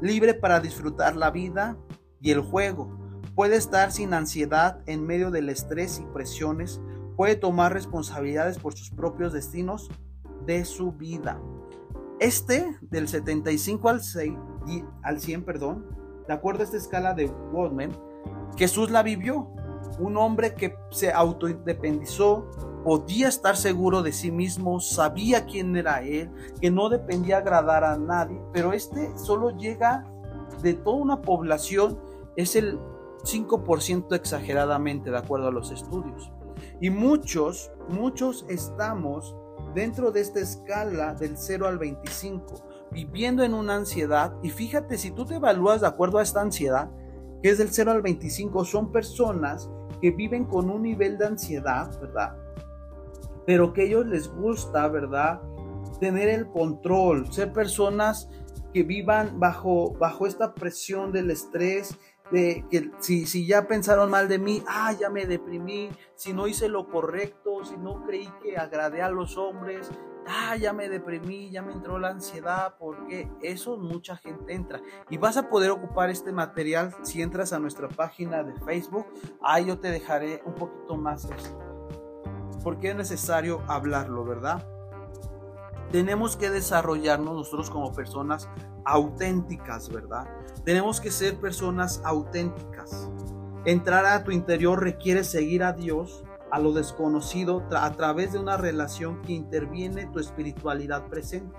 libre para disfrutar la vida y el juego. Puede estar sin ansiedad en medio del estrés y presiones. Puede tomar responsabilidades por sus propios destinos de su vida. Este, del 75 al, 6, al 100, perdón, de acuerdo a esta escala de Waldman, Jesús la vivió. Un hombre que se autoindependizó, podía estar seguro de sí mismo, sabía quién era él, que no dependía agradar a nadie, pero este solo llega de toda una población, es el 5% exageradamente, de acuerdo a los estudios. Y muchos, muchos estamos dentro de esta escala del 0 al 25, viviendo en una ansiedad. Y fíjate, si tú te evalúas de acuerdo a esta ansiedad, que es del 0 al 25, son personas que viven con un nivel de ansiedad, ¿verdad? Pero que a ellos les gusta, ¿verdad? Tener el control, ser personas que vivan bajo, bajo esta presión del estrés, de que si, si ya pensaron mal de mí, ah, ya me deprimí, si no hice lo correcto, si no creí que agradé a los hombres, ah, ya me deprimí, ya me entró la ansiedad, porque eso mucha gente entra. Y vas a poder ocupar este material si entras a nuestra página de Facebook, ahí yo te dejaré un poquito más esto porque es necesario hablarlo, ¿verdad? Tenemos que desarrollarnos nosotros como personas auténticas, ¿verdad? Tenemos que ser personas auténticas. Entrar a tu interior requiere seguir a Dios, a lo desconocido, a través de una relación que interviene tu espiritualidad presente.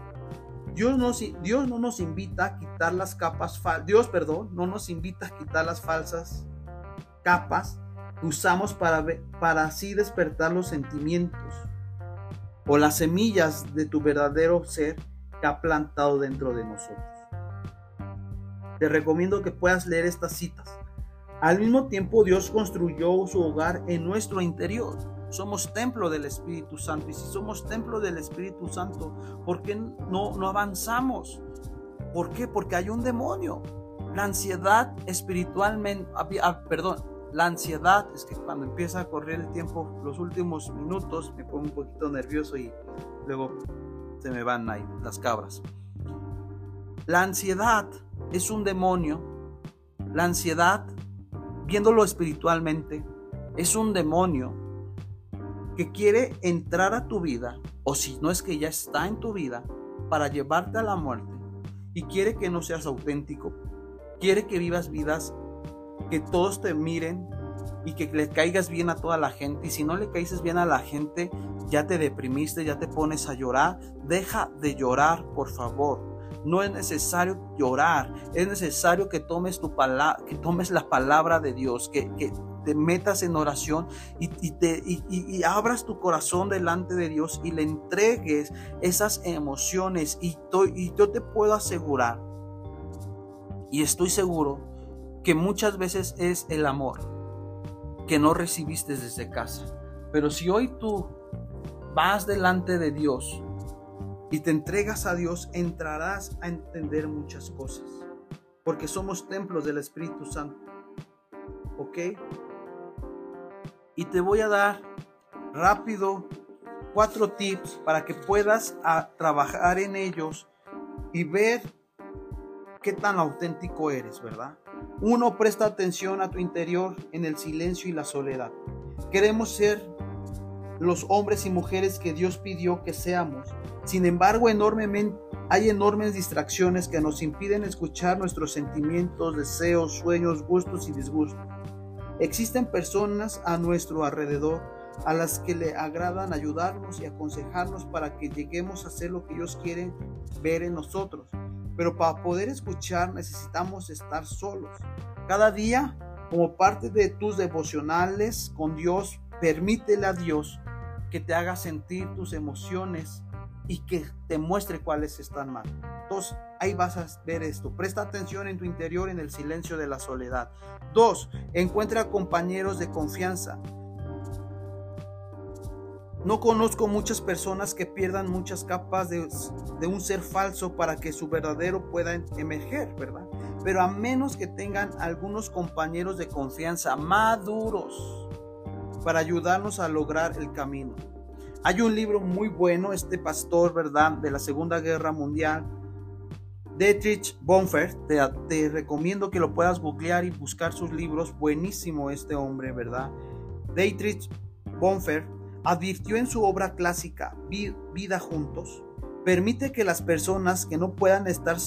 Dios, Dios no nos invita a quitar las capas, Dios, perdón, no nos invita a quitar las falsas capas usamos para, para así despertar los sentimientos o las semillas de tu verdadero ser que ha plantado dentro de nosotros. Te recomiendo que puedas leer estas citas. Al mismo tiempo Dios construyó su hogar en nuestro interior. Somos templo del Espíritu Santo. Y si somos templo del Espíritu Santo, ¿por qué no, no avanzamos? ¿Por qué? Porque hay un demonio. La ansiedad espiritualmente, ah, perdón, la ansiedad es que cuando empieza a correr el tiempo, los últimos minutos, me pongo un poquito nervioso y luego se me van ahí las cabras. La ansiedad es un demonio. La ansiedad viéndolo espiritualmente, es un demonio que quiere entrar a tu vida, o si no es que ya está en tu vida, para llevarte a la muerte. Y quiere que no seas auténtico. Quiere que vivas vidas que todos te miren y que le caigas bien a toda la gente. Y si no le caíses bien a la gente, ya te deprimiste, ya te pones a llorar. Deja de llorar, por favor. No es necesario llorar, es necesario que tomes, tu que tomes la palabra de Dios, que, te metas en oración y, te, abras tu corazón delante de Dios y le entregues esas emociones. Y yo te puedo asegurar, y estoy seguro, que muchas veces es el amor que no recibiste desde casa. Pero si hoy tú vas delante de Dios y te entregas a Dios, entrarás a entender muchas cosas. Porque somos templos del Espíritu Santo. ¿Ok? Y te voy a dar rápido cuatro tips para que puedas a trabajar en ellos y ver qué tan auténtico eres, ¿verdad? Uno, presta atención a tu interior en el silencio y la soledad. Queremos ser los hombres y mujeres que Dios pidió que seamos. Sin embargo, enormemente, hay enormes distracciones que nos impiden escuchar nuestros sentimientos, deseos, sueños, gustos y disgustos. Existen personas a nuestro alrededor a las que le agradan ayudarnos y aconsejarnos para que lleguemos a hacer lo que Dios quiere ver en nosotros. Pero para poder escuchar necesitamos estar solos. Cada día, como parte de tus devocionales con Dios, permítele a Dios que te haga sentir tus emociones y que te muestre cuáles están mal. Entonces, ahí vas a ver esto. Presta atención en tu interior en el silencio de la soledad. Dos, encuentra compañeros de confianza. No conozco muchas personas que pierdan muchas capas de, un ser falso para que su verdadero pueda emerger, ¿verdad? Pero a menos que tengan algunos compañeros de confianza maduros para ayudarnos a lograr el camino. Hay un libro muy bueno, este pastor, ¿verdad?, de la Segunda Guerra Mundial, Dietrich Bonfer, te, te, recomiendo que lo puedas googlear y buscar sus libros, buenísimo este hombre, ¿verdad? Dietrich Bonfer advirtió en su obra clásica Vida Juntos, permite que las personas que no puedan estar,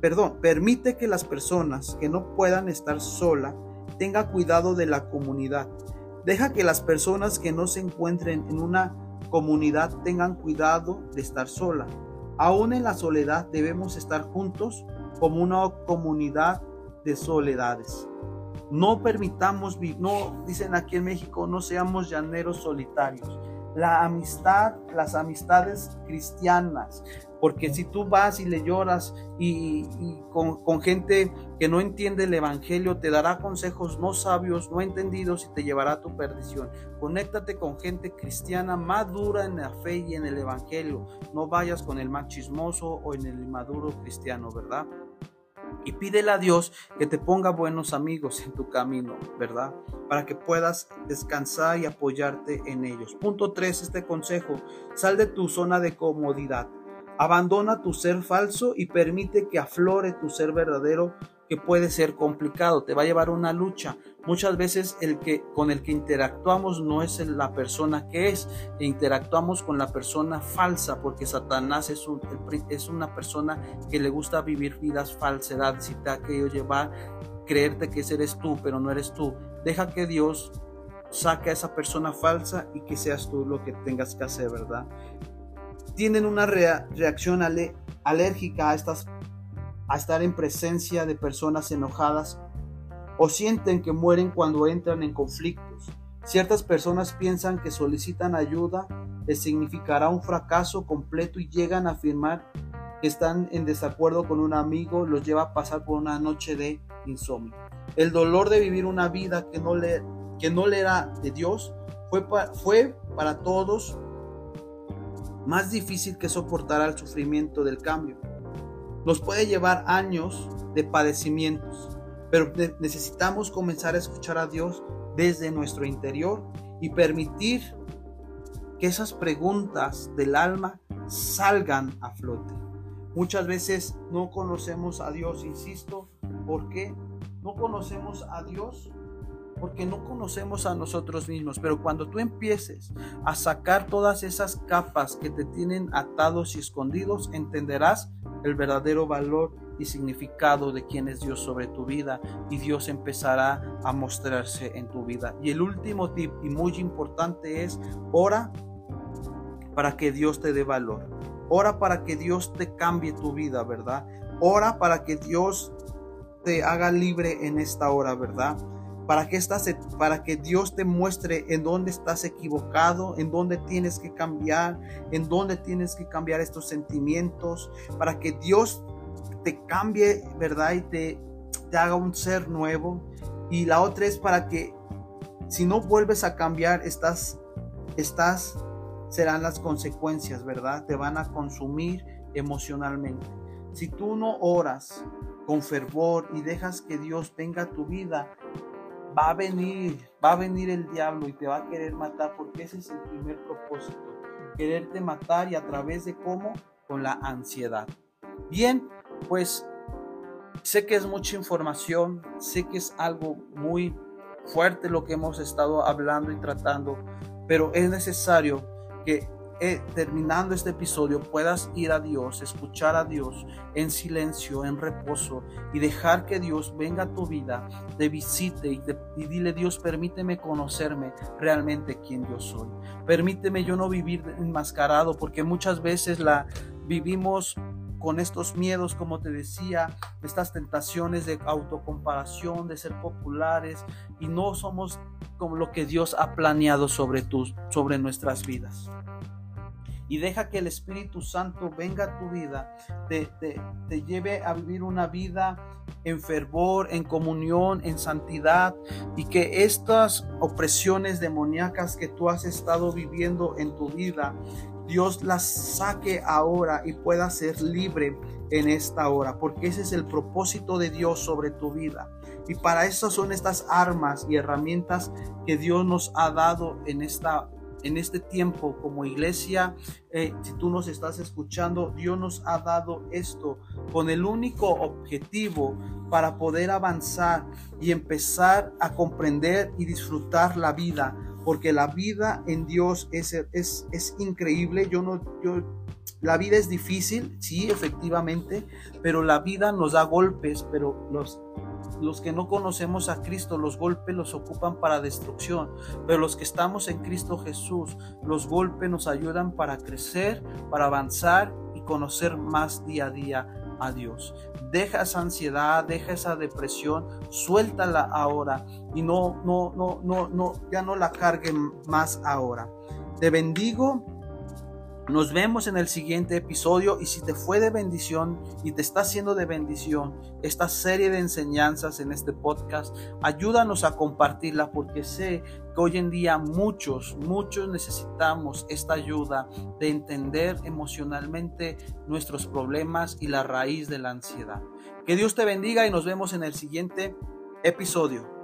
perdón, permite que las personas que no puedan estar sola tenga cuidado de la comunidad Deja que las personas que no se encuentren en una comunidad tengan cuidado de estar sola. Aún en la soledad debemos estar juntos como una comunidad de soledades. No permitamos, no dicen aquí en México, no seamos llaneros solitarios la amistad, las amistades cristianas. Porque si tú vas y le lloras y, con, gente que no entiende el Evangelio, te dará consejos no sabios, no entendidos y te llevará a tu perdición. Conéctate con gente cristiana madura en la fe y en el Evangelio. No vayas con el más chismoso o en el inmaduro cristiano, ¿verdad? Y pídele a Dios que te ponga buenos amigos en tu camino, ¿verdad? Para que puedas descansar y apoyarte en ellos. Punto 3, este consejo, sal de tu zona de comodidad. Abandona tu ser falso y permite que aflore tu ser verdadero que puede ser complicado, te va a llevar una lucha. Muchas veces el que con el que interactuamos no es la persona que es, e interactuamos con la persona falsa, porque Satanás es, un, es una persona que le gusta vivir vidas falsedades y te ha querido llevar creerte que eres tú, pero no eres tú. Deja que Dios saque a esa persona falsa y que seas tú lo que tengas que hacer, ¿verdad? Tienen una reacción alérgica a estar en presencia de personas enojadas o sienten que mueren cuando entran en conflictos. Ciertas personas piensan que solicitan ayuda les significará un fracaso completo y llegan a afirmar que están en desacuerdo con un amigo, los lleva a pasar por una noche de insomnio. El dolor de vivir una vida que no le, que no le era de Dios fue, fue para todos más difícil que soportar el sufrimiento del cambio. Nos puede llevar años de padecimientos, pero necesitamos comenzar a escuchar a Dios desde nuestro interior y permitir que esas preguntas del alma salgan a flote. Muchas veces no conocemos a Dios, insisto, ¿por qué? No conocemos a Dios porque no conocemos a nosotros mismos. Pero cuando tú empieces a sacar todas esas capas que te tienen atados y escondidos, entenderás el verdadero valor y significado de quién es Dios sobre tu vida y Dios empezará a mostrarse en tu vida. Y el último tip y muy importante es ora para que Dios te dé valor. Ora para que Dios te cambie tu vida, ¿verdad? Ora para que Dios te haga libre en esta hora, ¿verdad? Para que, estás, para que Dios te muestre en dónde estás equivocado, en dónde tienes que cambiar, en dónde tienes que cambiar estos sentimientos, para que Dios te cambie, ¿verdad? Y te, te haga un ser nuevo. Y la otra es para que si no vuelves a cambiar, estás, estás, serán las consecuencias, ¿verdad? Te van a consumir emocionalmente. Si tú no oras con fervor y dejas que Dios venga a tu vida, va a venir, va a venir el diablo y te va a querer matar porque ese es el primer propósito, quererte matar y a través de cómo, con la ansiedad. Bien, pues sé que es mucha información, sé que es algo muy fuerte lo que hemos estado hablando y tratando, pero es necesario que eh, terminando este episodio puedas ir a Dios, escuchar a Dios en silencio, en reposo y dejar que Dios venga a tu vida, te visite y, y dile Dios, permíteme conocerme realmente quién yo soy. Permíteme yo no vivir enmascarado porque muchas veces la vivimos con estos miedos, como te decía, estas tentaciones de autocomparación, de ser populares, y no somos como lo que Dios ha planeado sobre, tus, sobre nuestras vidas. Y deja que el Espíritu Santo venga a tu vida, te, te, te lleve a vivir una vida en fervor, en comunión, en santidad, y que estas opresiones demoníacas que tú has estado viviendo en tu vida, Dios las saque ahora y pueda ser libre en esta hora, porque ese es el propósito de Dios sobre tu vida. Y para eso son estas armas y herramientas que Dios nos ha dado en esta en este tiempo como iglesia, eh, si tú nos estás escuchando, Dios nos ha dado esto con el único objetivo para poder avanzar y empezar a comprender y disfrutar la vida porque la vida en Dios es, es, es increíble. Yo no, yo, la vida es difícil, sí, efectivamente, pero la vida nos da golpes, pero los, los que no conocemos a Cristo, los golpes los ocupan para destrucción, pero los que estamos en Cristo Jesús, los golpes nos ayudan para crecer, para avanzar y conocer más día a día a Dios. Deja esa ansiedad, deja esa depresión, suéltala ahora y no, no, no, no, no, ya no la carguen más ahora. Te bendigo nos vemos en el siguiente episodio y si te fue de bendición y te está haciendo de bendición esta serie de enseñanzas en este podcast, ayúdanos a compartirla porque sé que hoy en día muchos, muchos necesitamos esta ayuda de entender emocionalmente nuestros problemas y la raíz de la ansiedad. Que Dios te bendiga y nos vemos en el siguiente episodio.